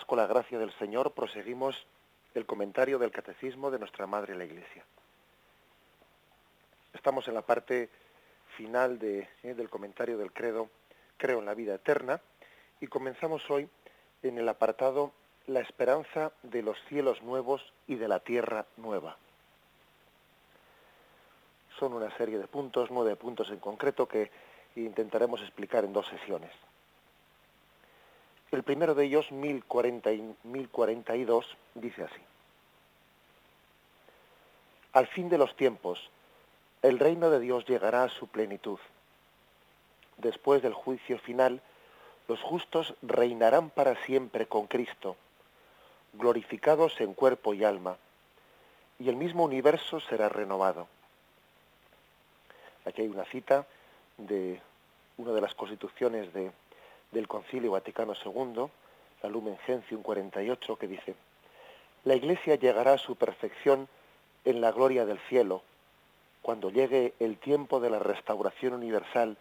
Con la gracia del Señor, proseguimos el comentario del Catecismo de nuestra Madre la Iglesia. Estamos en la parte final eh, del comentario del credo, creo en la vida eterna, y comenzamos hoy en el apartado La esperanza de los cielos nuevos y de la tierra nueva. Son una serie de puntos, nueve puntos en concreto, que intentaremos explicar en dos sesiones. El primero de ellos, 1042, dice así. Al fin de los tiempos, el reino de Dios llegará a su plenitud. Después del juicio final, los justos reinarán para siempre con Cristo, glorificados en cuerpo y alma, y el mismo universo será renovado. Aquí hay una cita de una de las constituciones de, del Concilio Vaticano II, la Lumen Gentium 48, que dice, la Iglesia llegará a su perfección en la gloria del cielo, cuando llegue el tiempo de la restauración universal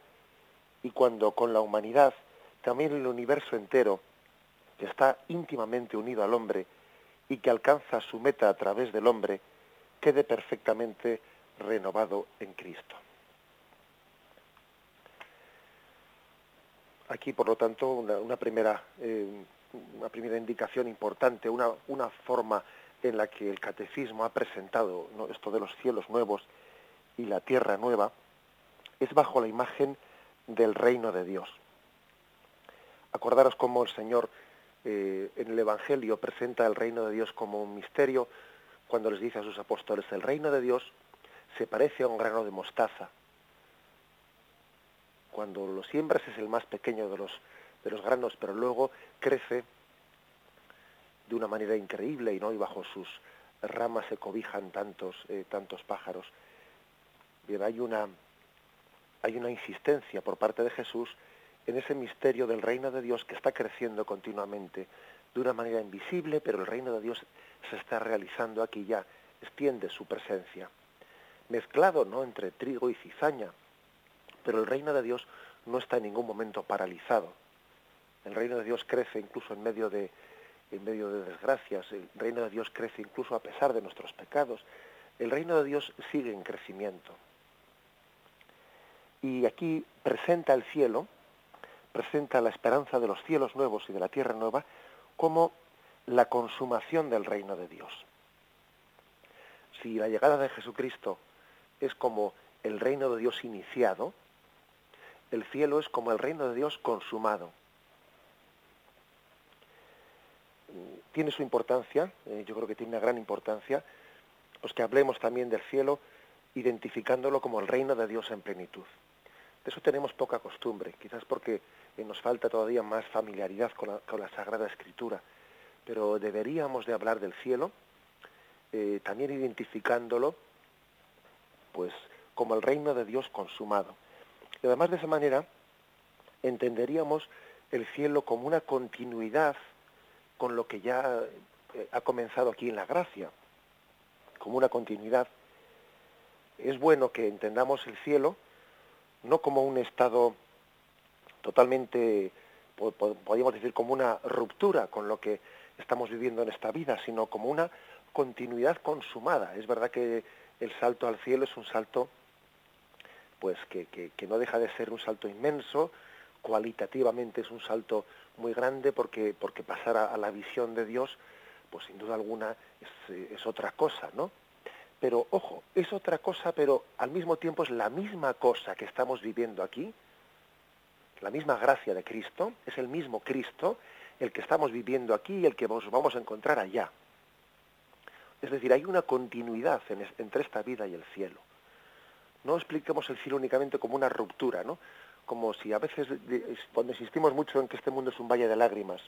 y cuando con la humanidad, también el universo entero, que está íntimamente unido al hombre y que alcanza su meta a través del hombre, quede perfectamente renovado en Cristo. Aquí, por lo tanto, una, primera, eh, una primera indicación importante, una, una, forma en la que el catecismo ha presentado esto de los cielos nuevos y la tierra nueva, es bajo la imagen del reino de Dios. Acordaros cómo el Señor eh, en el Evangelio presenta el reino de Dios como un misterio cuando les dice a sus apóstoles, el reino de Dios se parece a un grano de mostaza cuando lo siembras es el más pequeño de los, de los granos, pero luego crece de una manera increíble y no y bajo sus ramas se cobijan tantos, eh, tantos pájaros. Bien, hay una, hay una insistencia por parte de Jesús en ese misterio del reino de Dios que está creciendo continuamente de una manera invisible, pero el reino de Dios se está realizando aquí ya, extiende su presencia. Mezclado ¿no? entre trigo y cizaña, pero el reino de Dios no está en ningún momento paralizado. El reino de Dios crece incluso en medio de, en medio de desgracias. El reino de Dios crece incluso a pesar de nuestros pecados. El reino de Dios sigue en crecimiento. Y aquí presenta el cielo, presenta la esperanza de los cielos nuevos y de la tierra nueva como la consumación del reino de Dios. Si la llegada de Jesucristo es como el reino de Dios iniciado, el cielo es como el reino de Dios consumado. Tiene su importancia, eh, yo creo que tiene una gran importancia, pues que hablemos también del cielo identificándolo como el reino de Dios en plenitud. De eso tenemos poca costumbre, quizás porque eh, nos falta todavía más familiaridad con la, Sagrada Escritura, pero deberíamos de hablar del cielo eh, también identificándolo pues como el reino de Dios consumado. Y además de esa manera entenderíamos el cielo como una continuidad con lo que ya eh, ha comenzado aquí en la gracia, como una continuidad. Es bueno que entendamos el cielo no como un estado totalmente, podríamos decir, como una ruptura con lo que estamos viviendo en esta vida, sino como una continuidad consumada. Es verdad que el salto al cielo es un salto pues que, no deja de ser un salto inmenso, cualitativamente es un salto muy grande porque, porque pasar a, la visión de Dios, pues sin duda alguna es, es, otra cosa, ¿no? Pero ojo, es otra cosa, pero al mismo tiempo es la misma cosa que estamos viviendo aquí, la misma gracia de Cristo, es el mismo Cristo el que estamos viviendo aquí y el que nos vamos a encontrar allá. Es decir, hay una continuidad entre esta vida y el cielo no expliquemos el cielo únicamente como una ruptura, ¿no? como si a veces, cuando insistimos mucho en que este mundo es un valle de lágrimas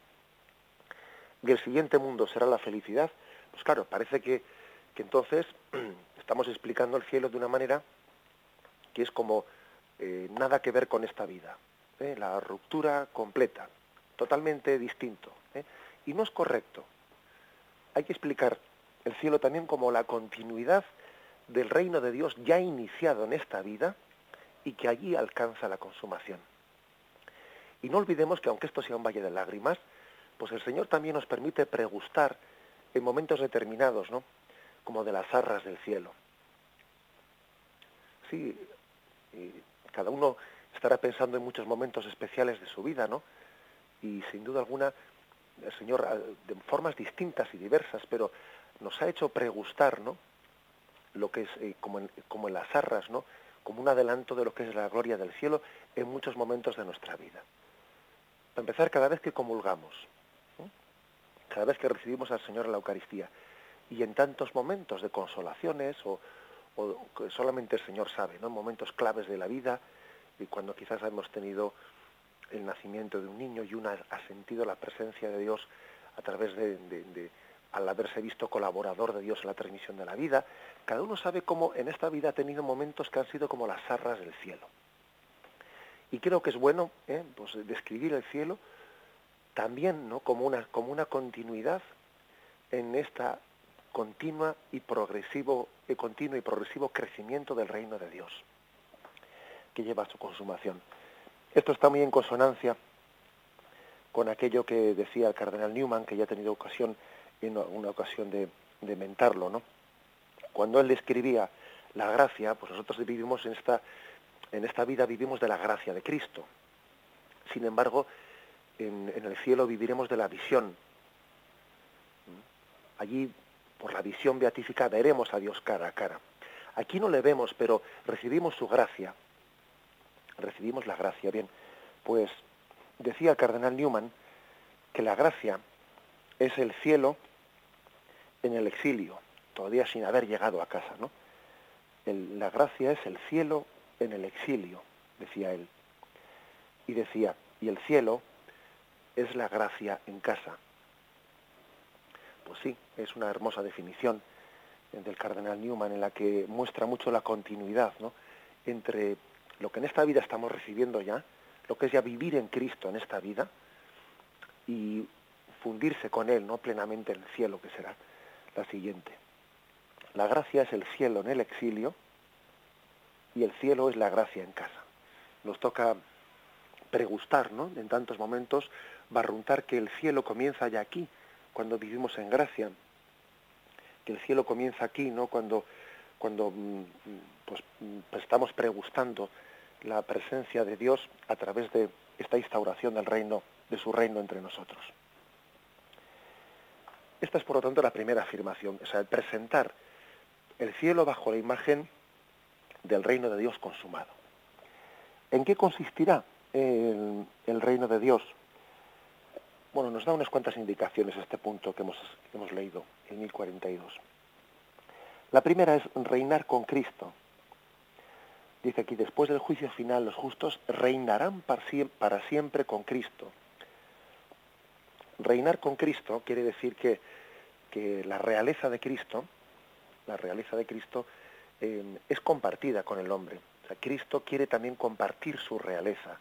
y el siguiente mundo será la felicidad, pues claro, parece que, que entonces estamos explicando el cielo de una manera que es como eh, nada que ver con esta vida. ¿eh? La ruptura completa, totalmente distinto. ¿eh? Y no es correcto. Hay que explicar el cielo también como la continuidad del reino de Dios ya iniciado en esta vida y que allí alcanza la consumación. Y no olvidemos que aunque esto sea un valle de lágrimas, pues el Señor también nos permite pregustar en momentos determinados, ¿no? Como de las arras del cielo. Sí, cada uno estará pensando en muchos momentos especiales de su vida, ¿no? Y sin duda alguna, el Señor, de formas distintas y diversas, pero nos ha hecho pregustar, ¿no? Lo que es eh, como, en, como en las arras, ¿no? Como un adelanto de lo que es la gloria del cielo en muchos momentos de nuestra vida. Para empezar, cada vez que comulgamos, cada vez que recibimos al Señor en la Eucaristía, y en tantos momentos de consolaciones o, solamente el Señor sabe, ¿no? En momentos claves de la vida y cuando quizás hemos tenido el nacimiento de un niño y uno ha sentido la presencia de Dios a través de, al haberse visto colaborador de Dios en la transmisión de la vida, cada uno sabe cómo en esta vida ha tenido momentos que han sido como las arras del cielo. Y creo que es bueno ¿eh? pues describir el cielo también ¿no? como, una, como una continuidad en esta continua y progresivo, y continuo y progresivo crecimiento del reino de Dios, que lleva a su consumación. Esto está muy en consonancia con aquello que decía el cardenal Newman, que ya ha tenido ocasión, una ocasión de, de mentarlo, ¿no? Cuando él describía la gracia, pues nosotros vivimos en esta, en esta vida vivimos de la gracia de Cristo. Sin embargo, en, en el cielo viviremos de la visión. Allí por la visión beatífica veremos a Dios cara a cara. Aquí no le vemos, pero recibimos su gracia. Recibimos la gracia. Bien, pues decía el cardenal Newman que la gracia es el cielo en el exilio, todavía sin haber llegado a casa, ¿no? la gracia es el cielo en el exilio, decía él. Y decía, y el cielo es la gracia en casa. Pues sí, es una hermosa definición del cardenal Newman en la que muestra mucho la continuidad ¿no? entre lo que en esta vida estamos recibiendo ya, lo que es ya vivir en Cristo en esta vida y fundirse con Él no plenamente en el cielo, que será la siguiente. La gracia es el cielo en el exilio y el cielo es la gracia en casa. Nos toca pregustar, ¿no? En tantos momentos, barruntar que el cielo comienza ya aquí, cuando vivimos en gracia, que el cielo comienza aquí, ¿no? Cuando, cuando mm, pues, pues, estamos pregustando la presencia de Dios a través de esta instauración del reino, de su reino entre nosotros. Esta es por lo tanto la primera afirmación, o sea, el presentar el cielo bajo la imagen del reino de Dios consumado. ¿En qué consistirá el, el reino de Dios? Bueno, nos da unas cuantas indicaciones este punto que hemos, hemos leído en 1042. La primera es reinar con Cristo. Dice aquí, después del juicio final, los justos reinarán para siempre con Cristo. Reinar con Cristo quiere decir que, que la realeza de Cristo, la realeza de Cristo eh, es compartida con el hombre. Cristo quiere también compartir su realeza.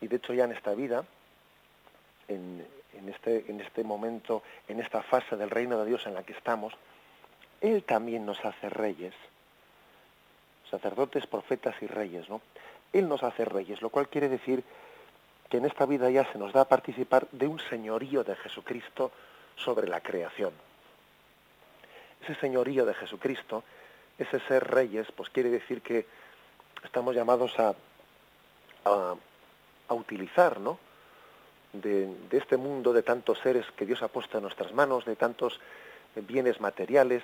Y de hecho ya en esta vida, en, este, en este momento, en esta fase del reino de Dios en la que estamos, Él también nos hace reyes, sacerdotes, profetas y reyes, ¿no? Él nos hace reyes, lo cual quiere decir que en esta vida ya se nos da a participar de un señorío de Jesucristo sobre la creación. Ese señorío de Jesucristo, ese ser reyes, pues quiere decir que estamos llamados a, a, utilizar, ¿no? de, este mundo de tantos seres que Dios ha puesto en nuestras manos, de tantos bienes materiales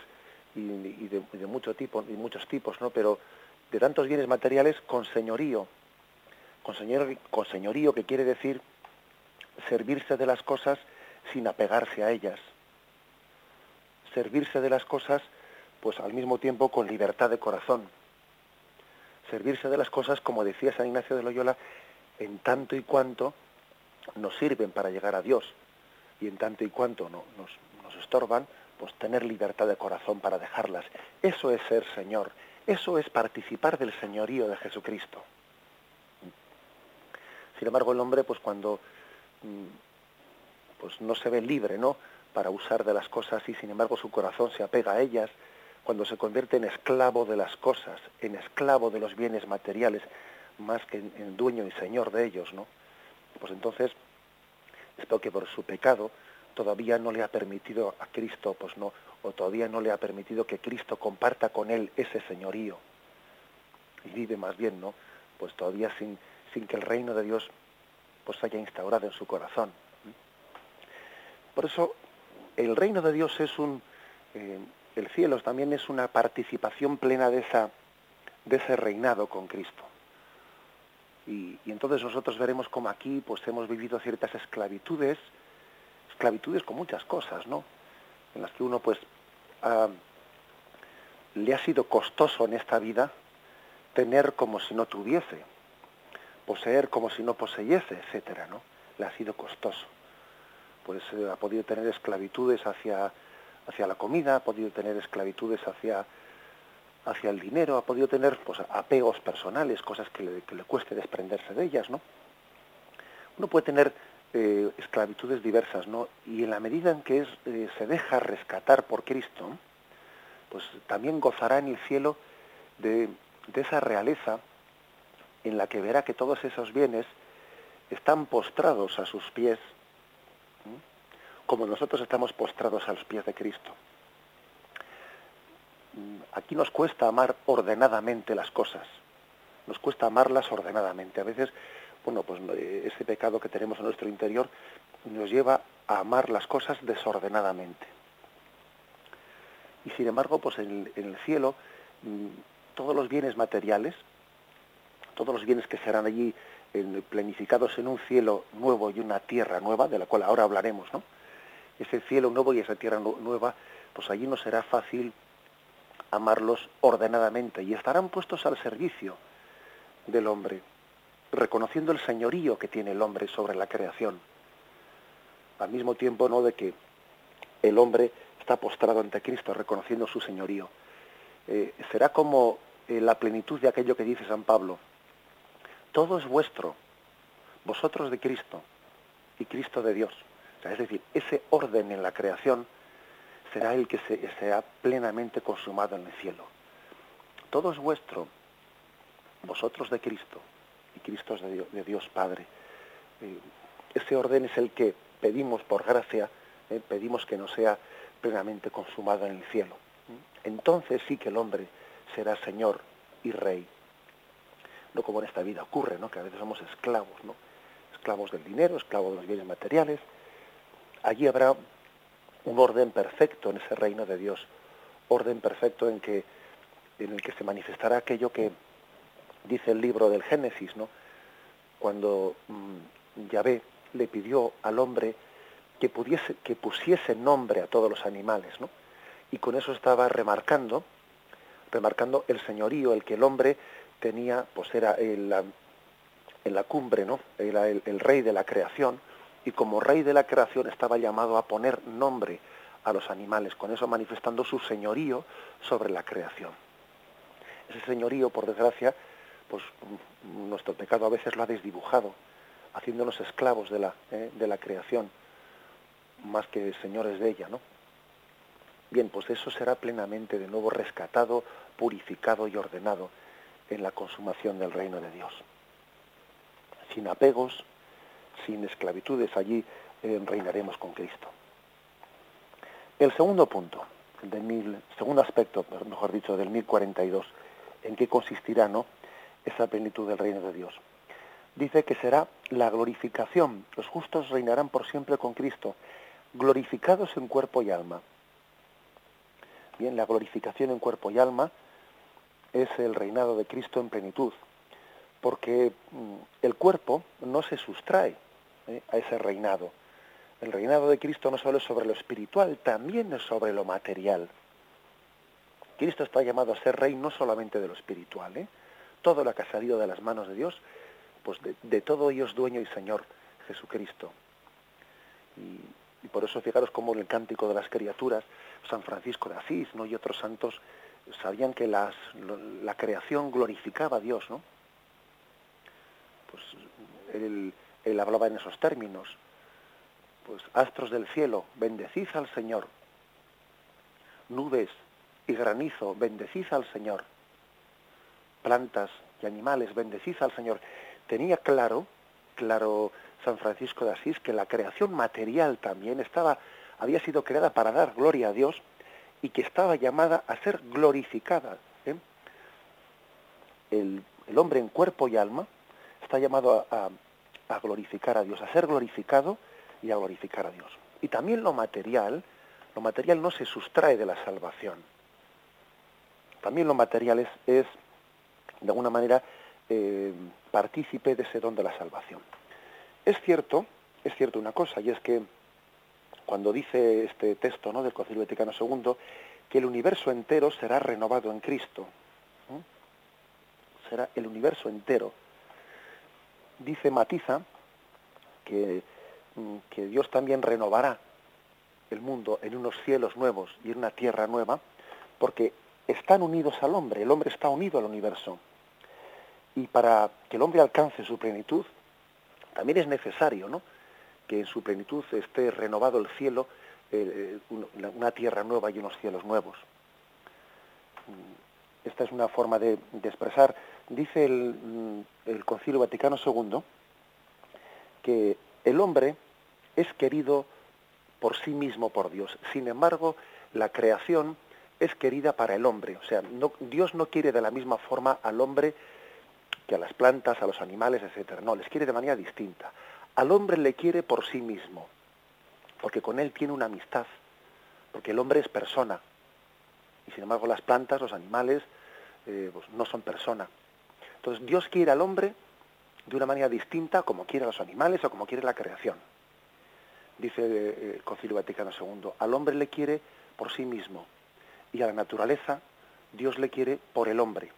y, de, mucho tipo, y muchos tipos, ¿no? Pero de tantos bienes materiales con señorío, con, señor, con señorío que quiere decir servirse de las cosas sin apegarse a ellas, servirse de las cosas pues al mismo tiempo con libertad de corazón, servirse de las cosas, como decía San Ignacio de Loyola, en tanto y cuanto nos sirven para llegar a Dios y en tanto y cuanto no, nos estorban, pues tener libertad de corazón para dejarlas. Eso es ser Señor, eso es participar del señorío de Jesucristo. Sin embargo, el hombre, pues cuando mm, pues no se ve libre, ¿no? Para usar de las cosas y sin embargo su corazón se apega a ellas, cuando se convierte en esclavo de las cosas, en esclavo de los bienes materiales, más que en, dueño y señor de ellos, ¿no? Pues entonces, esto que por su pecado todavía no le ha permitido a Cristo, pues no, o todavía no le ha permitido que Cristo comparta con él ese señorío. Y vive más bien, ¿no? Pues todavía sin, sin que el reino de Dios pues haya instaurado en su corazón. Por eso el reino de Dios es un, eh, el cielo también es una participación plena de, esa, de ese reinado con Cristo. Y, entonces nosotros veremos como aquí pues hemos vivido ciertas esclavitudes, esclavitudes con muchas cosas, ¿no? En las que uno pues le ha sido costoso en esta vida tener como si no tuviese, poseer como si no poseyese, etcétera, ¿no? Le ha sido costoso. Pues eh, ha podido tener esclavitudes hacia, hacia la comida, ha podido tener esclavitudes hacia hacia el dinero, ha podido tener pues, apegos personales, cosas que le, que le, cueste desprenderse de ellas, ¿no? Uno puede tener eh, esclavitudes diversas, ¿no? Y en la medida en que eh, se deja rescatar por Cristo, pues también gozará en el cielo de, de esa realeza en la que verá que todos esos bienes están postrados a sus pies, como nosotros estamos postrados a los pies de Cristo aquí nos cuesta amar ordenadamente las cosas, nos cuesta amarlas ordenadamente. A veces, bueno, pues ese pecado que tenemos en nuestro interior nos lleva a amar las cosas desordenadamente. Y sin embargo, pues en, el cielo, mm, todos los bienes materiales, todos los bienes que serán allí planificados en un cielo nuevo y una tierra nueva, de la cual ahora hablaremos, ¿no? Ese cielo nuevo y esa tierra nueva, pues allí no será fácil amarlos ordenadamente y estarán puestos al servicio del hombre, reconociendo el señorío que tiene el hombre sobre la creación. Al mismo tiempo, no de que el hombre está postrado ante Cristo, reconociendo su señorío. Eh, será como eh, la plenitud de aquello que dice San Pablo. Todo es vuestro, vosotros de Cristo y Cristo de Dios. es decir, ese orden en la creación será el que se, sea plenamente consumado en el cielo. Todo es vuestro, vosotros de Cristo y Cristo es de Dios, Padre. Eh, ese orden es el que pedimos por gracia, eh, pedimos que no sea plenamente consumado en el cielo. Entonces sí que el hombre será Señor y Rey. Como en esta vida ocurre, ¿no? que a veces somos esclavos, ¿no? esclavos del dinero, esclavos de los bienes materiales. Allí habrá un orden perfecto en ese reino de Dios, orden perfecto en que en el que se manifestará aquello que dice el libro del Génesis, ¿no? Cuando mm, Yahvé le pidió al hombre que pudiese que pusiese nombre a todos los animales, ¿no? Y con eso estaba remarcando remarcando el señorío, el que el hombre tenía, pues era en la cumbre, ¿no? Era el rey de la creación, y como rey de la creación estaba llamado a poner nombre a los animales, con eso manifestando su señorío sobre la creación. Ese señorío, por desgracia, pues nuestro pecado a veces lo ha desdibujado, haciéndonos esclavos de la, eh, de la creación, más que señores de ella, ¿no? Bien, pues eso será plenamente de nuevo rescatado, purificado y ordenado en la consumación del reino de Dios. Sin apegos, sin esclavitudes, allí eh, reinaremos con Cristo. El segundo punto, del mil, segundo aspecto, mejor dicho, del 1042, en qué consistirá ¿no? esa plenitud del reino de Dios. Dice que será la glorificación. Los justos reinarán por siempre con Cristo, glorificados en cuerpo y alma. Bien, la glorificación en cuerpo y alma es el reinado de Cristo en plenitud, porque mm, el cuerpo no se sustrae ¿eh? a ese reinado. El reinado de Cristo no solo es sobre lo espiritual, también es sobre lo material. Cristo está llamado a ser rey no solamente de lo espiritual, ¿eh? todo lo que ha salido de las manos de Dios, pues de, todo ello es dueño y Señor Jesucristo. Y, por eso fijaros cómo en el cántico de las criaturas, San Francisco de Asís ¿no? y otros santos sabían que las, la creación glorificaba a Dios, ¿no? Pues él, hablaba en esos términos. Pues astros del cielo, bendecid al Señor. Nubes y granizo, bendecid al Señor. Plantas y animales, bendecid al Señor. Tenía claro, claro San Francisco de Asís, que la creación material también estaba, había sido creada para dar gloria a Dios y que estaba llamada a ser glorificada. ¿eh? El, hombre en cuerpo y alma está llamado a, a glorificar a Dios, a ser glorificado y a glorificar a Dios. Y también lo material, lo material no se sustrae de la salvación. También lo material es, es de alguna manera, eh, partícipe de ese don de la salvación. Es cierto, es cierto una cosa, y es que cuando dice este texto ¿no? del Concilio Vaticano II, que el universo entero será renovado en Cristo. Será el universo entero. Dice Matiza que Mm, que Dios también renovará el mundo en unos cielos nuevos y en una tierra nueva, porque están unidos al hombre, el hombre está unido al universo. Y para que el hombre alcance su plenitud, también es necesario ¿no? Que en su plenitud esté renovado el cielo, eh, eh, una tierra nueva y unos cielos nuevos. Mm, esta es una forma de, expresar, dice el, mm, el Concilio Vaticano II, que el hombre es querido por sí mismo por Dios. Sin embargo, la creación es querida para el hombre. O sea, Dios no quiere de la misma forma al hombre que a las plantas, a los animales, etcétera. No, les quiere de manera distinta. Al hombre le quiere por sí mismo, porque con él tiene una amistad, porque el hombre es persona. Y sin embargo, las plantas, los animales, eh, pues no son persona. Entonces, Dios quiere al hombre de una manera distinta como quiere a los animales o como quiere la creación dice eh, Concilio Vaticano II, al hombre le quiere por sí mismo y a la naturaleza Dios le quiere por el hombre.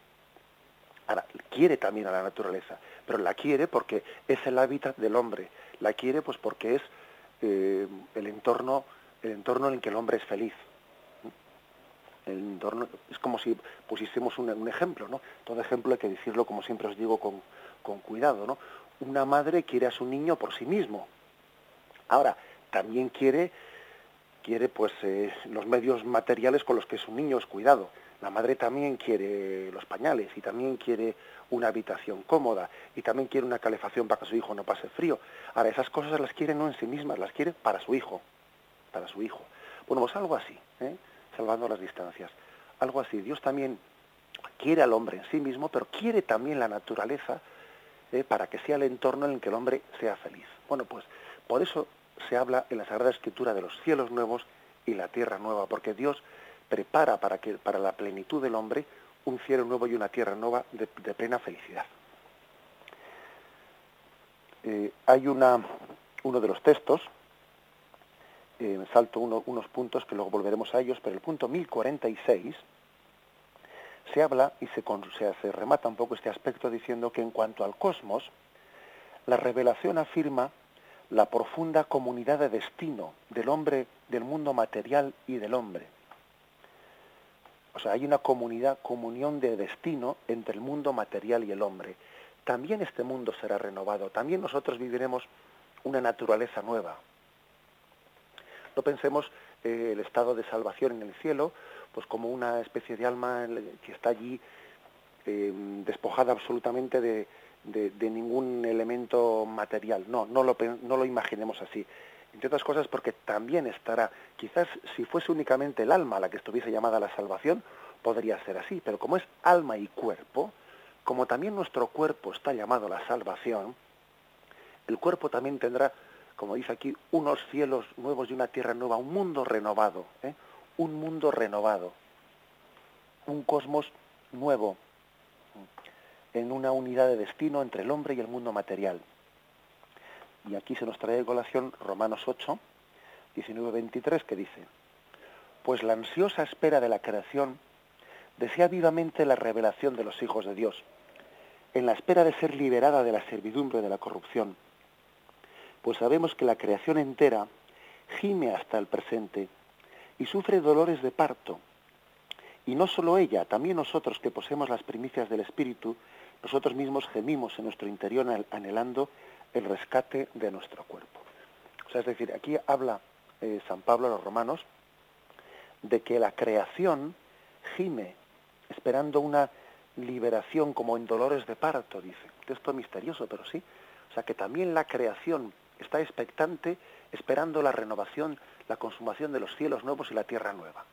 Ahora, quiere también a la naturaleza, pero la quiere porque es el hábitat del hombre, la quiere pues porque es eh, el entorno el entorno en el que el hombre es feliz. El entorno, es como si pusiésemos un, ejemplo, ¿no? Todo ejemplo hay que decirlo, como siempre os digo, con, con cuidado, ¿no? Una madre quiere a su niño por sí mismo. Ahora, también quiere, quiere pues eh, los medios materiales con los que su niño es cuidado. La madre también quiere los pañales y también quiere una habitación cómoda y también quiere una calefacción para que su hijo no pase frío. Ahora, esas cosas las quiere no en sí mismas, las quiere para su hijo, para su hijo. Bueno, pues algo así, ¿eh? salvando las distancias. Algo así. Dios también quiere al hombre en sí mismo, pero quiere también la naturaleza ¿eh? para que sea el entorno en el que el hombre sea feliz. Bueno, pues por eso se habla en la Sagrada Escritura de los cielos nuevos y la tierra nueva, porque Dios prepara para, que, para la plenitud del hombre un cielo nuevo y una tierra nueva de, plena felicidad. Eh, hay una, uno de los textos, eh, salto unos puntos que luego volveremos a ellos, pero el punto 1046 se habla y se, se, se remata un poco este aspecto diciendo que en cuanto al cosmos, la revelación afirma la profunda comunidad de destino del hombre, del mundo material y del hombre. O sea, hay una comunidad, comunión de destino entre el mundo material y el hombre. También este mundo será renovado, también nosotros viviremos una naturaleza nueva. No pensemos eh, el estado de salvación en el cielo, pues como una especie de alma que está allí eh, despojada absolutamente de, de, ningún elemento material. No, no lo, no lo imaginemos así. Entre otras cosas porque también estará, quizás si fuese únicamente el alma la que estuviese llamada a la salvación, podría ser así, pero como es alma y cuerpo, como también nuestro cuerpo está llamado a la salvación, el cuerpo también tendrá, como dice aquí, unos cielos nuevos y una tierra nueva, un mundo renovado, ¿eh? un mundo renovado, un cosmos nuevo, en una unidad de destino entre el hombre y el mundo material. Y aquí se nos trae de colación Romanos 8, 19, 23, que dice, pues la ansiosa espera de la creación desea vivamente la revelación de los hijos de Dios, en la espera de ser liberada de la servidumbre de la corrupción, pues sabemos que la creación entera gime hasta el presente y sufre dolores de parto. Y no solo ella, también nosotros que poseemos las primicias del Espíritu, nosotros mismos gemimos en nuestro interior anhelando el rescate de nuestro cuerpo. O sea, es decir, aquí habla eh, San Pablo a los romanos de que la creación gime esperando una liberación como en dolores de parto, dice. Texto misterioso, pero sí. O sea, que también la creación está expectante esperando la renovación, la consumación de los cielos nuevos y la tierra nueva.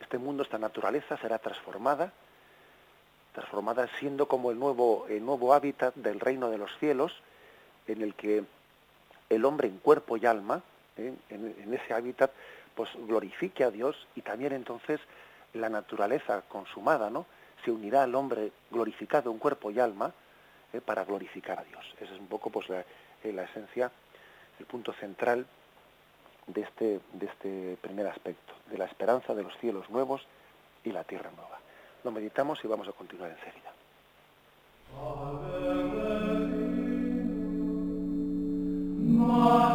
Este mundo, esta naturaleza será transformada, transformada siendo como el nuevo, el nuevo hábitat del reino de los cielos, en el que el hombre en cuerpo y alma, ¿eh? en, ese hábitat, pues glorifique a Dios y también entonces la naturaleza consumada, ¿no? Se unirá al hombre glorificado en cuerpo y alma ¿eh? para glorificar a Dios. Esa es un poco pues la, eh, la esencia, el punto central de este, de este primer aspecto, de la esperanza de los cielos nuevos y la tierra nueva. Lo meditamos y vamos a continuar enseguida. Punto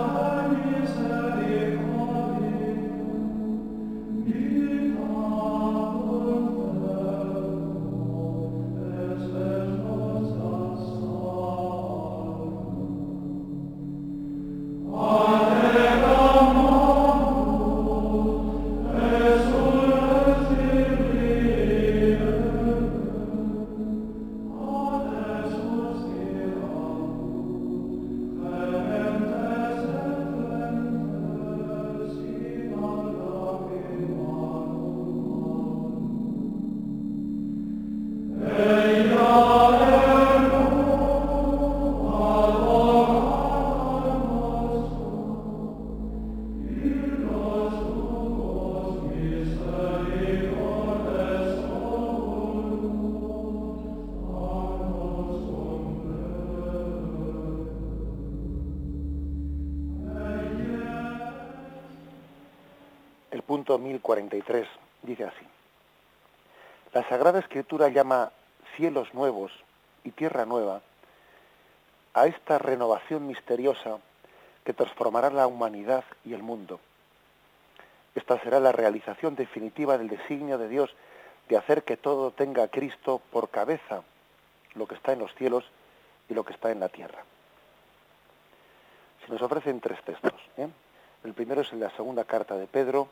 Llama cielos nuevos y tierra nueva a esta renovación misteriosa que transformará la humanidad y el mundo. Esta será la realización definitiva del designio de Dios de hacer que todo tenga a Cristo por cabeza, lo que está en los cielos y lo que está en la tierra. Se nos ofrecen tres textos. ¿eh? El primero es en la segunda carta de Pedro,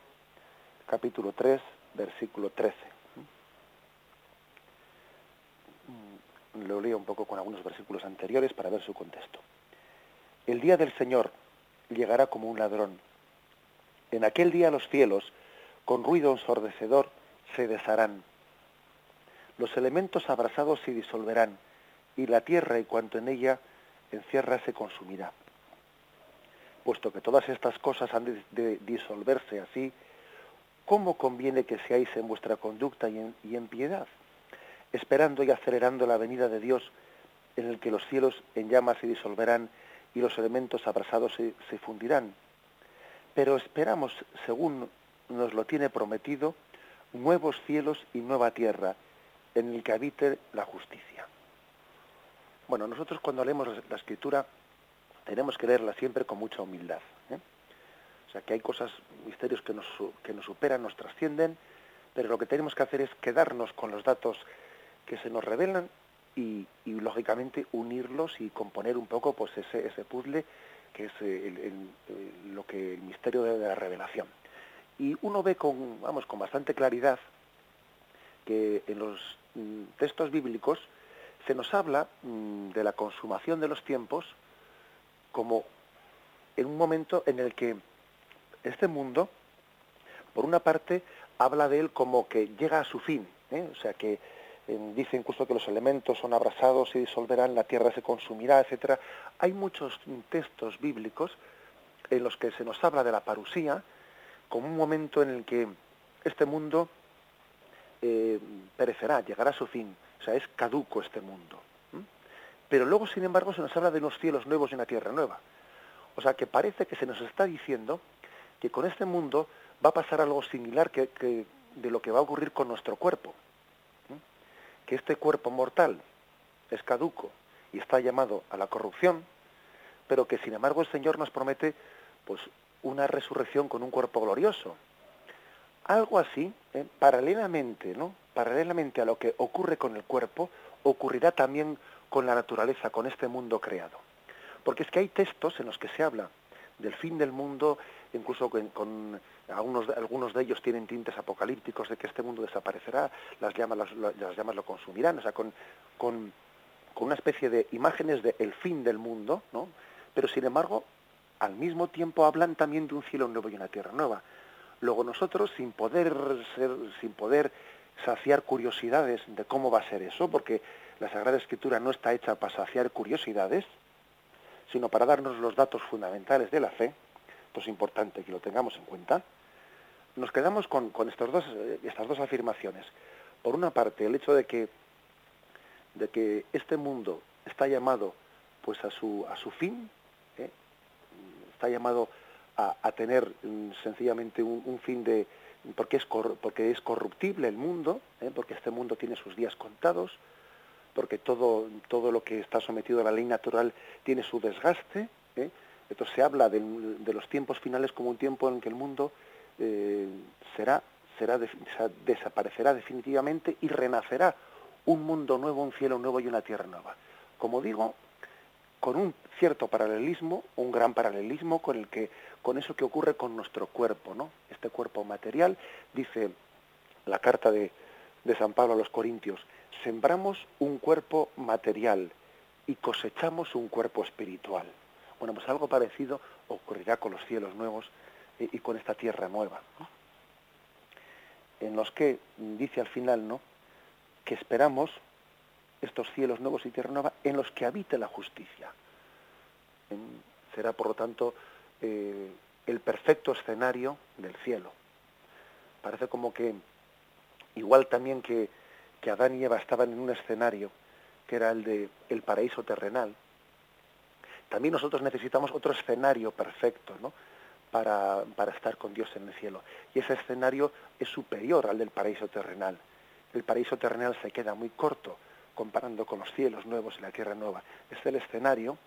capítulo 3, versículo 13. Lo leo un poco con algunos versículos anteriores para ver su contexto. El día del Señor llegará como un ladrón. En aquel día los cielos, con ruido ensordecedor, se desharán. Los elementos abrasados se disolverán, y la tierra y cuanto en ella encierra se consumirá. Puesto que todas estas cosas han de disolverse así, ¿cómo conviene que seáis en vuestra conducta y en, piedad? Esperando y acelerando la venida de Dios, en el que los cielos en llamas se disolverán y los elementos abrasados se, fundirán. Pero esperamos, según nos lo tiene prometido, nuevos cielos y nueva tierra, en el que habite la justicia. Bueno, nosotros cuando leemos la escritura tenemos que leerla siempre con mucha humildad. ¿eh? sea, que hay cosas, misterios que nos, que nos superan, nos trascienden, pero lo que tenemos que hacer es quedarnos con los datos que se nos revelan y, lógicamente unirlos y componer un poco pues ese, ese puzzle que es lo que el misterio de, la revelación. Y uno ve con, vamos, con bastante claridad que en los mm, textos bíblicos se nos habla mm, de la consumación de los tiempos como en un momento en el que este mundo, por una parte, habla de él como que llega a su fin, ¿eh? o sea que dice incluso que los elementos son abrasados y disolverán, la tierra se consumirá, etcétera. Hay muchos textos bíblicos en los que se nos habla de la parusía como un momento en el que este mundo eh, perecerá, llegará a su fin, o sea, es caduco este mundo. Pero luego, sin embargo, se nos habla de unos cielos nuevos y una tierra nueva. O sea, que parece que se nos está diciendo que con este mundo va a pasar algo similar que, de lo que va a ocurrir con nuestro cuerpo. Que este cuerpo mortal es caduco y está llamado a la corrupción, pero que sin embargo el Señor nos promete pues una resurrección con un cuerpo glorioso. Algo así, ¿eh? paralelamente, ¿no? Paralelamente a lo que ocurre con el cuerpo, ocurrirá también con la naturaleza, con este mundo creado. Porque es que hay textos en los que se habla del fin del mundo, incluso con, algunos, algunos de ellos tienen tintes apocalípticos de que este mundo desaparecerá, las llamas, las, llamas lo consumirán, o sea, con, con, con una especie de imágenes del fin del mundo, ¿no? Pero sin embargo, al mismo tiempo hablan también de un cielo nuevo y una tierra nueva. Luego nosotros, sin poder ser, sin poder saciar curiosidades de cómo va a ser eso, porque la Sagrada Escritura no está hecha para saciar curiosidades, sino para darnos los datos fundamentales de la fe, esto es importante que lo tengamos en cuenta, nos quedamos con, estos dos, eh, estas dos afirmaciones. Por una parte, el hecho de que, de que este mundo está llamado pues a su, a su fin, ¿eh? está llamado a, tener mm, sencillamente un, fin de porque es porque es corruptible el mundo, ¿eh? porque este mundo tiene sus días contados, porque todo, todo lo que está sometido a la ley natural tiene su desgaste. Entonces se habla de, los tiempos finales como un tiempo en que el mundo eh, será, será desaparecerá definitivamente y renacerá un mundo nuevo, un cielo nuevo y una tierra nueva. Como digo, con un cierto paralelismo, un gran paralelismo con el que, con eso que ocurre con nuestro cuerpo, ¿no? Este cuerpo material, dice la carta de, de San Pablo a los Corintios, sembramos un cuerpo material y cosechamos un cuerpo espiritual. Bueno, pues algo parecido ocurrirá con los cielos nuevos y, con esta tierra nueva, en los que dice al final, ¿no? Que esperamos estos cielos nuevos y tierra nueva en los que habite la justicia. será, por lo tanto, eh, el perfecto escenario del cielo. Parece como que, igual también que que Adán y Eva estaban en un escenario que era el de el paraíso terrenal, también nosotros necesitamos otro escenario perfecto, ¿no? Para, estar con Dios en el cielo. Y ese escenario es superior al del paraíso terrenal. El paraíso terrenal se queda muy corto comparando con los cielos nuevos y la tierra nueva. Es el escenario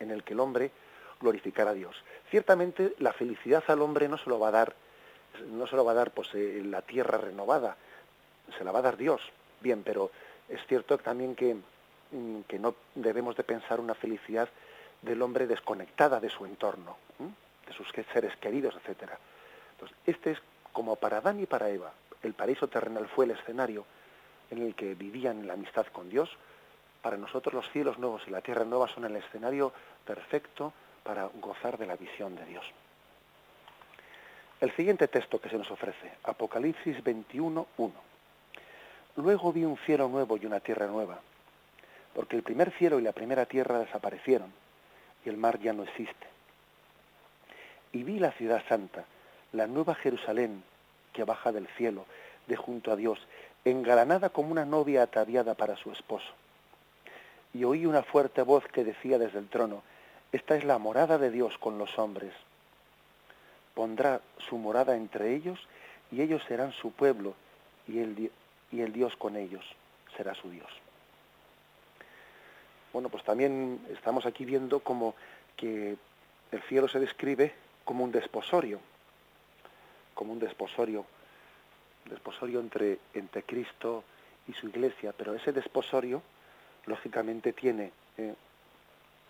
en el que el hombre glorificará a Dios. Ciertamente la felicidad al hombre no se lo va a dar, no se lo va a dar pues, eh, la tierra renovada, se la va a dar Dios. Bien, pero es cierto también que, mm, que no debemos de pensar una felicidad del hombre desconectada de su entorno, de sus seres queridos, etcétera. Entonces, este es como para Adán y para Eva, el paraíso terrenal fue el escenario en el que vivían la amistad con Dios, para nosotros los cielos nuevos y la tierra nueva son el escenario perfecto para gozar de la visión de Dios. El siguiente texto que se nos ofrece, Apocalipsis 21, 1. Luego vi un cielo nuevo y una tierra nueva, porque el primer cielo y la primera tierra desaparecieron y el mar ya no existe. Y vi la ciudad santa, la nueva Jerusalén, que baja del cielo, de junto a Dios, engalanada como una novia ataviada para su esposo. Y oí una fuerte voz que decía desde el trono, esta es la morada de Dios con los hombres. Pondrá su morada entre ellos y ellos serán su pueblo y él, y el Dios con ellos será su Dios. Bueno, pues también estamos aquí viendo como que el cielo se describe como un desposorio, como un desposorio, desposorio entre, entre Cristo y su iglesia, pero ese desposorio lógicamente tiene, eh,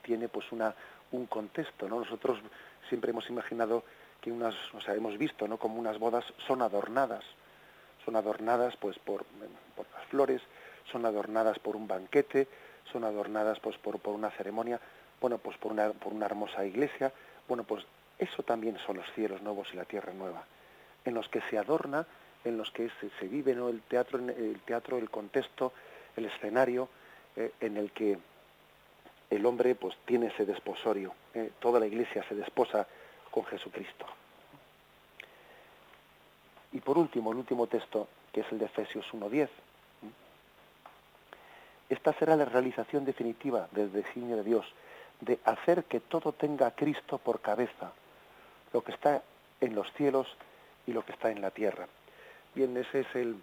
tiene pues una, un contexto, ¿no? Nosotros siempre hemos imaginado que unas, o sea, hemos visto, ¿no? Como unas bodas son adornadas, son adornadas pues por, las flores, son adornadas por un banquete, son adornadas pues por, por una ceremonia, bueno, pues por una, por una hermosa iglesia, bueno, pues eso también son los cielos nuevos y la tierra nueva, en los que se adorna, en los que se, vive ¿no? el teatro, el teatro, el contexto, el escenario, eh, en el que el hombre pues tiene ese desposorio, eh, toda la iglesia se desposa con Jesucristo. Y por último, el último texto, que es el de Efesios 1.10. Esta será la realización definitiva del designio de Dios, de hacer que todo tenga a Cristo por cabeza, lo que está en los cielos y lo que está en la tierra. Bien, ese es el,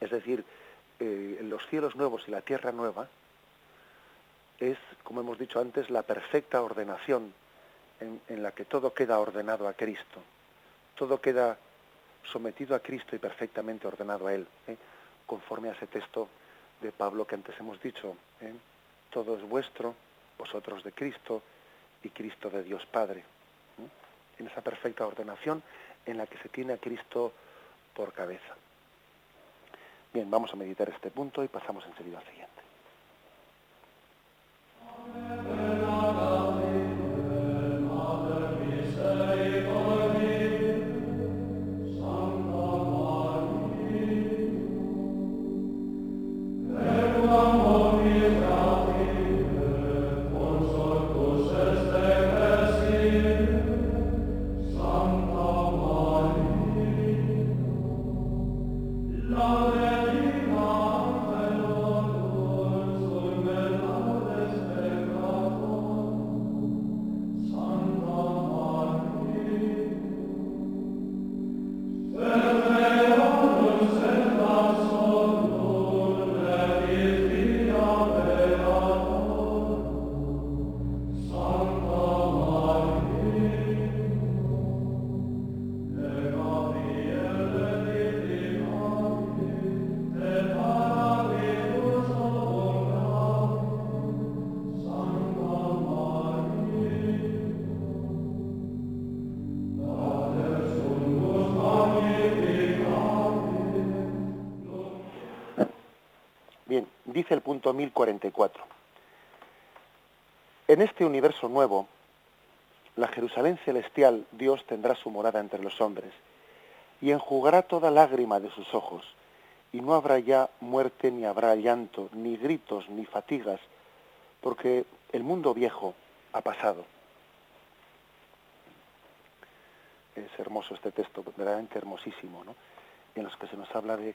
es decir, eh, los cielos nuevos y la tierra nueva es, como hemos dicho antes, la perfecta ordenación en, la que todo queda ordenado a Cristo, todo queda sometido a Cristo y perfectamente ordenado a Él, ¿eh? conforme a ese texto de Pablo que antes hemos dicho, ¿eh? todo es vuestro, vosotros de Cristo y Cristo de Dios Padre, en esa perfecta ordenación en la que se tiene a Cristo por cabeza. Bien, vamos a meditar este punto y pasamos enseguida al siguiente. El punto 1044. En este universo nuevo, la Jerusalén celestial, Dios tendrá su morada entre los hombres, y enjugará toda lágrima de sus ojos, y no habrá ya muerte, ni habrá llanto, ni gritos, ni fatigas, porque el mundo viejo ha pasado. Es hermoso este texto, verdaderamente hermosísimo, ¿no? En los que se nos habla de,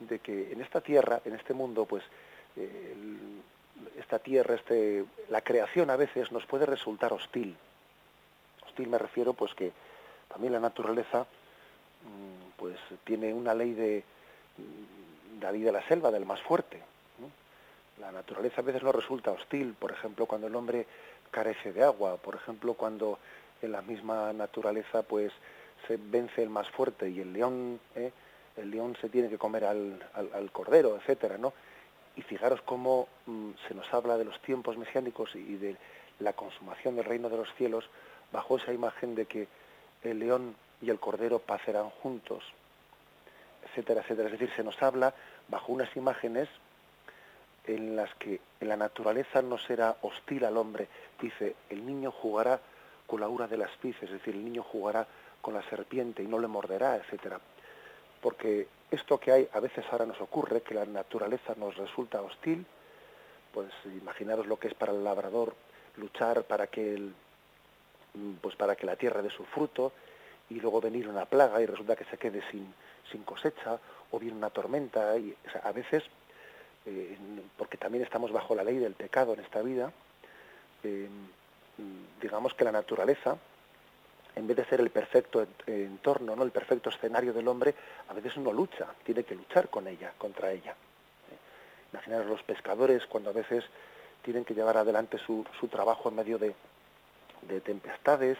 de que en esta tierra, en este mundo, pues esta tierra, este, la creación a veces nos puede resultar hostil. Hostil me refiero pues que también la naturaleza mm, pues tiene una ley de la ley de la selva, del más fuerte. La naturaleza a veces no resulta hostil, por ejemplo, cuando el hombre carece de agua, por ejemplo, cuando en la misma naturaleza pues se vence el más fuerte y el león, ¿eh? el león se tiene que comer al, al, al cordero, etcétera, ¿no? Y fijaros cómo mm, se nos habla de los tiempos mesiánicos y de la consumación del reino de los cielos bajo esa imagen de que el león y el cordero pacerán juntos, etcétera, etcétera. Es decir, se nos habla bajo unas imágenes en las que la naturaleza no será hostil al hombre. Dice, el niño jugará con la ura de las pices, es decir, el niño jugará con la serpiente y no le morderá, etcétera. Porque esto que hay a veces ahora nos ocurre, que la naturaleza nos resulta hostil, pues imaginaros lo que es para el labrador luchar para que el, pues para que la tierra dé su fruto y luego venir una plaga y resulta que se quede sin, sin cosecha o viene una tormenta y a veces eh, porque también estamos bajo la ley del pecado en esta vida eh, digamos que la naturaleza en vez de ser el perfecto entorno, ¿no? el perfecto escenario del hombre, a veces uno lucha, tiene que luchar con ella, contra ella. ¿eh? Imaginar los pescadores cuando a veces tienen que llevar adelante su, trabajo en medio de, tempestades,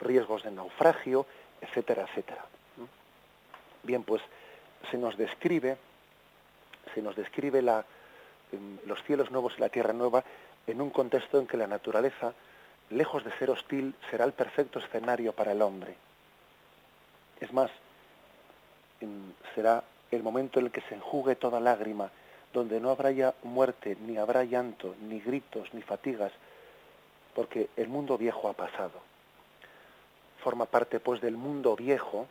riesgos de naufragio, etcétera, etcétera. Bien, pues se nos describe, se nos describe la, los cielos nuevos y la tierra nueva en un contexto en que la naturaleza lejos de ser hostil, será el perfecto escenario para el hombre. Es más, será el momento en el que se enjugue toda lágrima, donde no habrá ya muerte, ni habrá llanto, ni gritos, ni fatigas, porque el mundo viejo ha pasado. Forma parte pues del mundo viejo,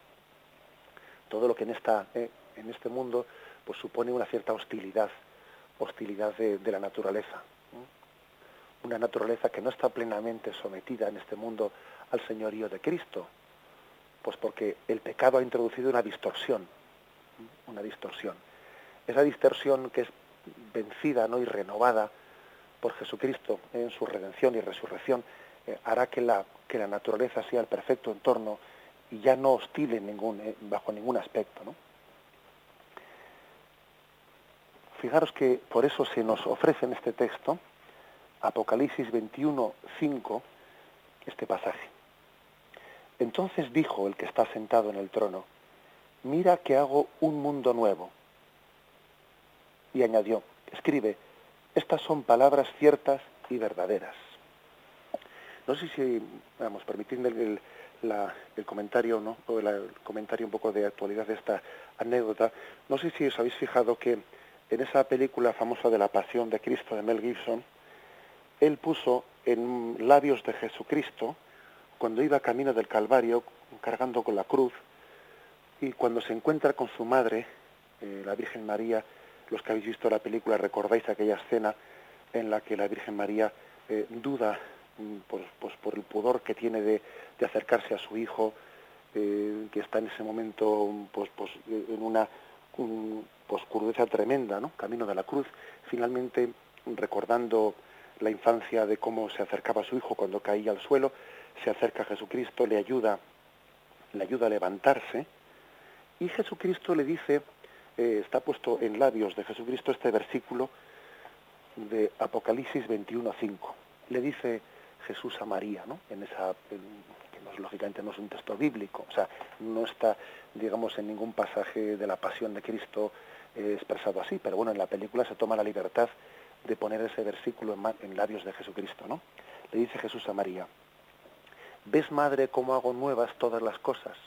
todo lo que en, esta, eh, en este mundo pues supone una cierta hostilidad, hostilidad de la naturaleza una naturaleza que no está plenamente sometida en este mundo al señorío de Cristo, pues porque el pecado ha introducido una distorsión, una distorsión. Esa distorsión que es vencida ¿no? y renovada por Jesucristo en su redención y resurrección, eh, hará que la, que la naturaleza sea el perfecto entorno y ya no hostil ningún, eh, bajo ningún aspecto. Fijaros que por eso se nos ofrece en este texto, Apocalipsis 21, 5, este pasaje. Entonces dijo el que está sentado en el trono, mira que hago un mundo nuevo. Y añadió, escribe, estas son palabras ciertas y verdaderas. No sé si, vamos, permitidme el, el comentario, ¿no? O el, comentario un poco de actualidad de esta anécdota. No sé si os habéis fijado que en esa película famosa de la Pasión de Cristo de Mel Gibson, él puso en labios de Jesucristo, cuando iba camino del Calvario, cargando con la cruz, y cuando se encuentra con su madre, eh, la Virgen María, los que habéis visto la película recordáis aquella escena en la que la Virgen María eh, duda mm, pues, pues, por el pudor que tiene de, acercarse a su hijo, eh, que está en ese momento pues, pues, en una pues, crudeza tremenda, ¿no? camino de la cruz, finalmente recordando la infancia de cómo se acercaba a su hijo cuando caía al suelo, se acerca a Jesucristo, le ayuda, le ayuda a levantarse, y Jesucristo le dice, eh, está puesto en labios de Jesucristo este versículo de Apocalipsis 21.5. Le dice Jesús a María, ¿no? En esa, que lógicamente no es un texto bíblico, o sea, no está, digamos, en ningún pasaje de la pasión de Cristo eh, expresado así, pero bueno, en la película se toma la libertad de poner ese versículo en, en labios de Jesucristo, ¿no? Le dice Jesús a María, ¿ves, madre, cómo hago nuevas todas las cosas?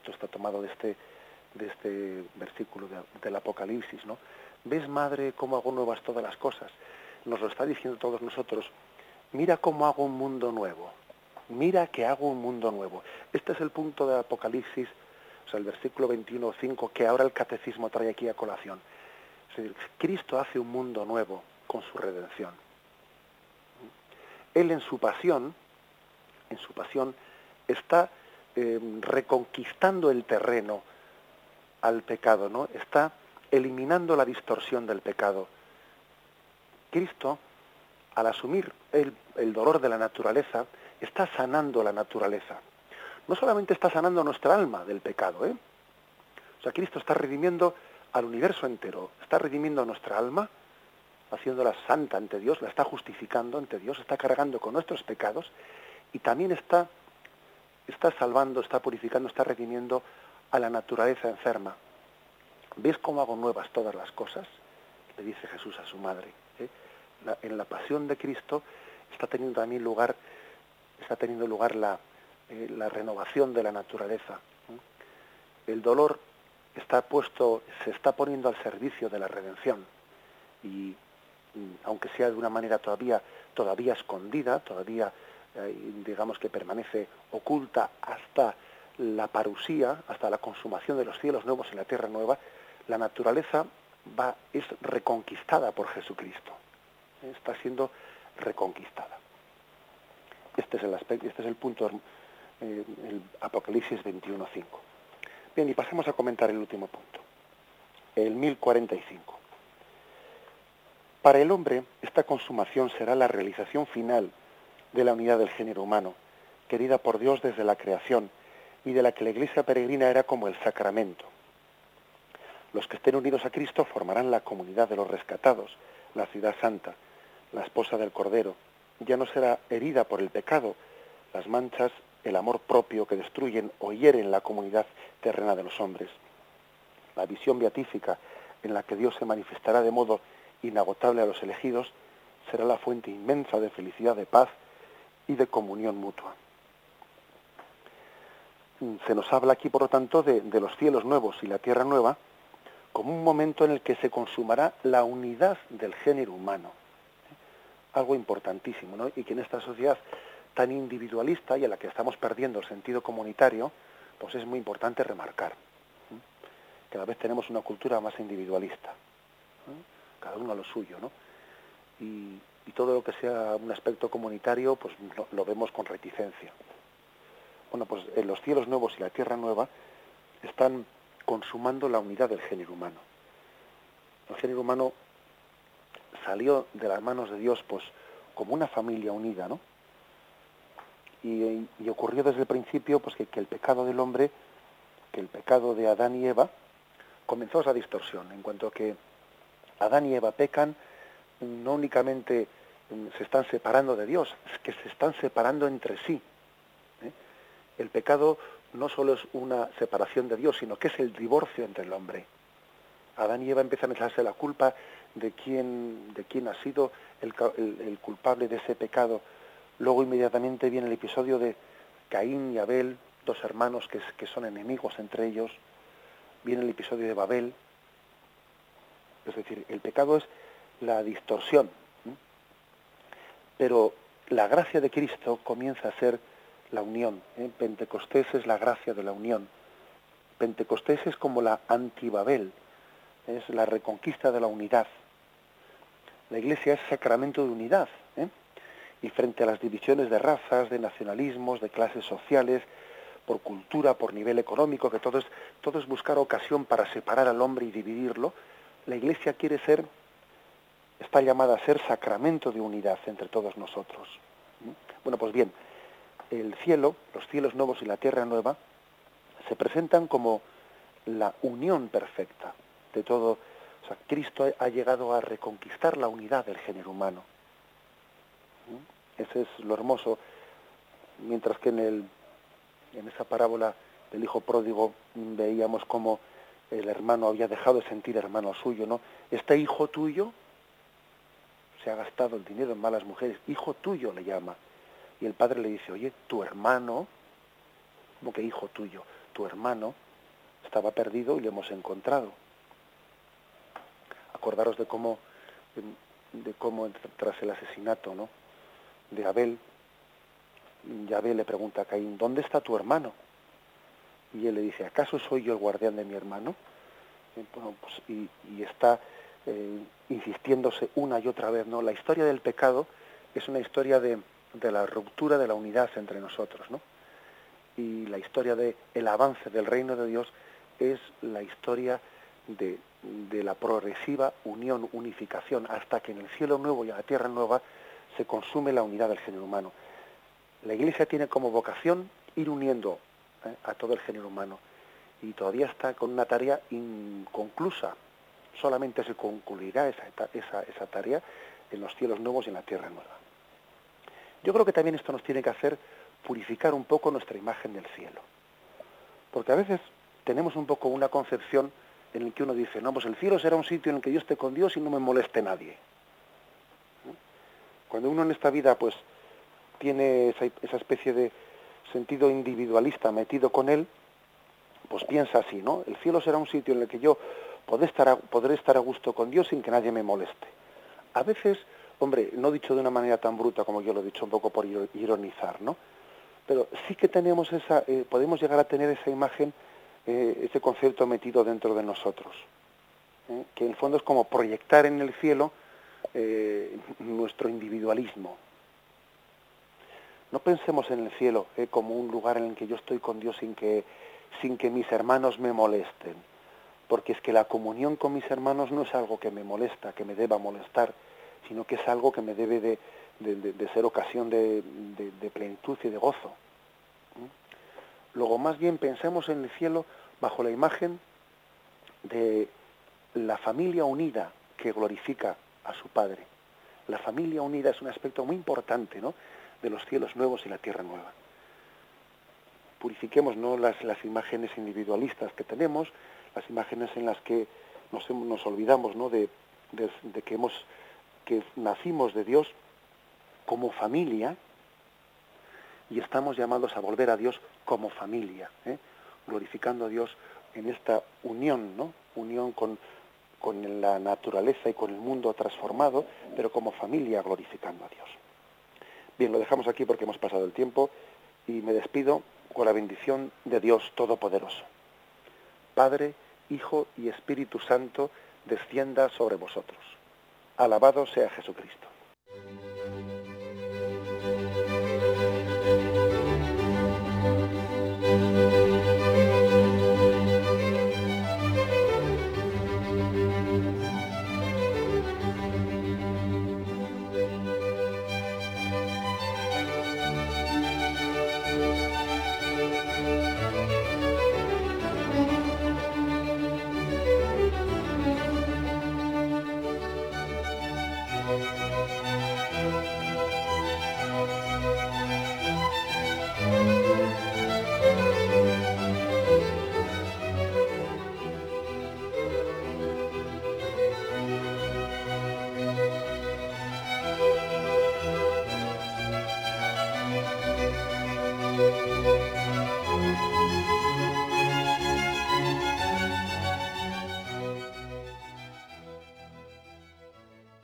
esto está tomado de este, de este versículo del Apocalipsis, ¿no? ¿Ves, madre, cómo hago nuevas todas las cosas? Nos lo está diciendo todos nosotros. Mira cómo hago un mundo nuevo. Mira que hago un mundo nuevo. Este es el punto del Apocalipsis, o sea, el versículo 21.5, que ahora el catecismo trae aquí a colación. Cristo hace un mundo nuevo con su redención. Él en su pasión, en su pasión, está eh, reconquistando el terreno al pecado, ¿no? Está eliminando la distorsión del pecado. Cristo, al asumir el, el dolor de la naturaleza, está sanando la naturaleza. No solamente está sanando nuestra alma del pecado, ¿eh? O sea, Cristo está redimiendo al universo entero, está redimiendo nuestra alma, haciéndola santa ante Dios, la está justificando ante Dios, está cargando con nuestros pecados y también está está salvando, está purificando, está redimiendo a la naturaleza enferma. ¿Ves cómo hago nuevas todas las cosas? Le dice Jesús a su madre. ¿eh? en la pasión de Cristo está teniendo también lugar, está teniendo lugar la, eh, la renovación de la naturaleza. El dolor está puesto, se está poniendo al servicio de la redención. Y mm, aunque sea de una manera todavía, todavía escondida, todavía digamos que permanece oculta hasta la parusía, hasta la consumación de los cielos nuevos en la tierra nueva, la naturaleza va, es reconquistada por Jesucristo. Está siendo reconquistada. Este es el aspecto, este es el punto, eh, el Apocalipsis 21.5. Bien, y pasemos a comentar el último punto, el 1045. Para el hombre, esta consumación será la realización final de la unidad del género humano, querida por Dios desde la creación y de la que la Iglesia peregrina era como el sacramento. Los que estén unidos a Cristo formarán la comunidad de los rescatados, la ciudad santa, la esposa del Cordero. Ya no será herida por el pecado, las manchas, el amor propio que destruyen o hieren la comunidad terrena de los hombres. La visión beatífica en la que Dios se manifestará de modo inagotable a los elegidos será la fuente inmensa de felicidad, de paz y de comunión mutua. Se nos habla aquí, por lo tanto, de, los cielos nuevos y la tierra nueva como un momento en el que se consumará la unidad del género humano. Algo importantísimo, ¿no? Y que en esta sociedad tan individualista y a la que estamos perdiendo el sentido comunitario, pues es muy importante remarcar. Cada vez tenemos una cultura más individualista, cada uno a lo suyo, ¿no? Y, todo lo que sea un aspecto comunitario, pues lo, vemos con reticencia. Bueno, pues en los cielos nuevos y la tierra nueva están consumando la unidad del género humano. El género humano salió de las manos de Dios, pues, como una familia unida, ¿no? Y, ocurrió desde el principio, pues, que, el pecado del hombre, que el pecado de Adán y Eva, comenzó esa distorsión, en cuanto a que Adán y Eva pecan, no únicamente mm, se están separando de Dios, es que se están separando entre sí. ¿eh? El pecado no solo es una separación de Dios, sino que es el divorcio entre el hombre. Adán y Eva empiezan a echarse la culpa de quién, de quién ha sido el, culpable de ese pecado. Luego inmediatamente viene el episodio de Caín y Abel, dos hermanos que, son enemigos entre ellos. Viene el episodio de Babel. Es decir, el pecado es la distorsión. Pero la gracia de Cristo comienza a ser la unión. ¿eh? Pentecostés es la gracia de la unión. Pentecostés es como la antibabel, es la reconquista de la unidad. La Iglesia es sacramento de unidad. Y frente a las divisiones de razas, de nacionalismos, de clases sociales, por cultura, por nivel económico, que todo es, todo es buscar ocasión para separar al hombre y dividirlo, la Iglesia quiere ser, está llamada a ser sacramento de unidad entre todos nosotros. Bueno, pues bien, el cielo, los cielos nuevos y la tierra nueva, se presentan como la unión perfecta de todo. O sea, Cristo ha llegado a reconquistar la unidad del género humano. Ese es lo hermoso. Mientras que en, el, en esa parábola del hijo pródigo veíamos cómo el hermano había dejado de sentir hermano suyo, ¿no? Este hijo tuyo se ha gastado el dinero en malas mujeres, hijo tuyo le llama. Y el padre le dice, oye, tu hermano, como que hijo tuyo, tu hermano estaba perdido y lo hemos encontrado. Acordaros de cómo, de cómo tras el asesinato ¿no? De Abel, y Abel le pregunta a Caín, ¿dónde está tu hermano? Y él le dice, ¿acaso soy yo el guardián de mi hermano? Y, pues, y, está eh, insistiéndose una y otra vez, ¿no? La historia del pecado es una historia de, de la ruptura de la unidad entre nosotros, ¿no? Y la historia del el avance del reino de Dios es la historia de, de, la progresiva unión, unificación, hasta que en el cielo nuevo y en la tierra nueva se consume la unidad del género humano. La Iglesia tiene como vocación ir uniendo ¿eh? a todo el género humano y todavía está con una tarea inconclusa. Solamente se concluirá esa, esa, esa tarea en los cielos nuevos y en la tierra nueva. Yo creo que también esto nos tiene que hacer purificar un poco nuestra imagen del cielo. Porque a veces tenemos un poco una concepción en la que uno dice, no, pues el cielo será un sitio en el que yo esté con Dios y no me moleste nadie. Cuando uno en esta vida pues tiene esa, esa especie de sentido individualista metido con él, pues piensa así, ¿no? El cielo será un sitio en el que yo podré estar a, podré estar a gusto con Dios sin que nadie me moleste. A veces hombre, no dicho de una manera tan bruta como yo lo he dicho, un poco por ironizar, ¿no? Pero sí que tenemos esa, eh, podemos llegar a tener esa imagen, eh, ese concepto metido dentro de nosotros, ¿eh? que en el fondo es como proyectar en el cielo nuestro individualismo. No pensemos en el cielo como un lugar en el que yo estoy con Dios sin que, sin que mis hermanos me molesten, porque es que la comunión con mis hermanos no es algo que me molesta, que me deba molestar, sino que es algo que me debe de, ser ocasión de, plenitud y de gozo. Luego, más bien pensemos en el cielo bajo la imagen de la familia unida que glorifica a su Padre. La familia unida es un aspecto muy importante ¿no? de los cielos nuevos y la tierra nueva. Purifiquemos ¿no? las, las imágenes individualistas que tenemos, las imágenes en las que nos, nos olvidamos ¿no? de, de que hemos que nacimos de Dios como familia y estamos llamados a volver a Dios como familia, ¿eh? glorificando a Dios en esta unión, ¿no? Unión con, con la naturaleza y con el mundo transformado, pero como familia glorificando a Dios. Bien, lo dejamos aquí porque hemos pasado el tiempo y me despido con la bendición de Dios Todopoderoso. Padre, Hijo y Espíritu Santo, descienda sobre vosotros. Alabado sea Jesucristo.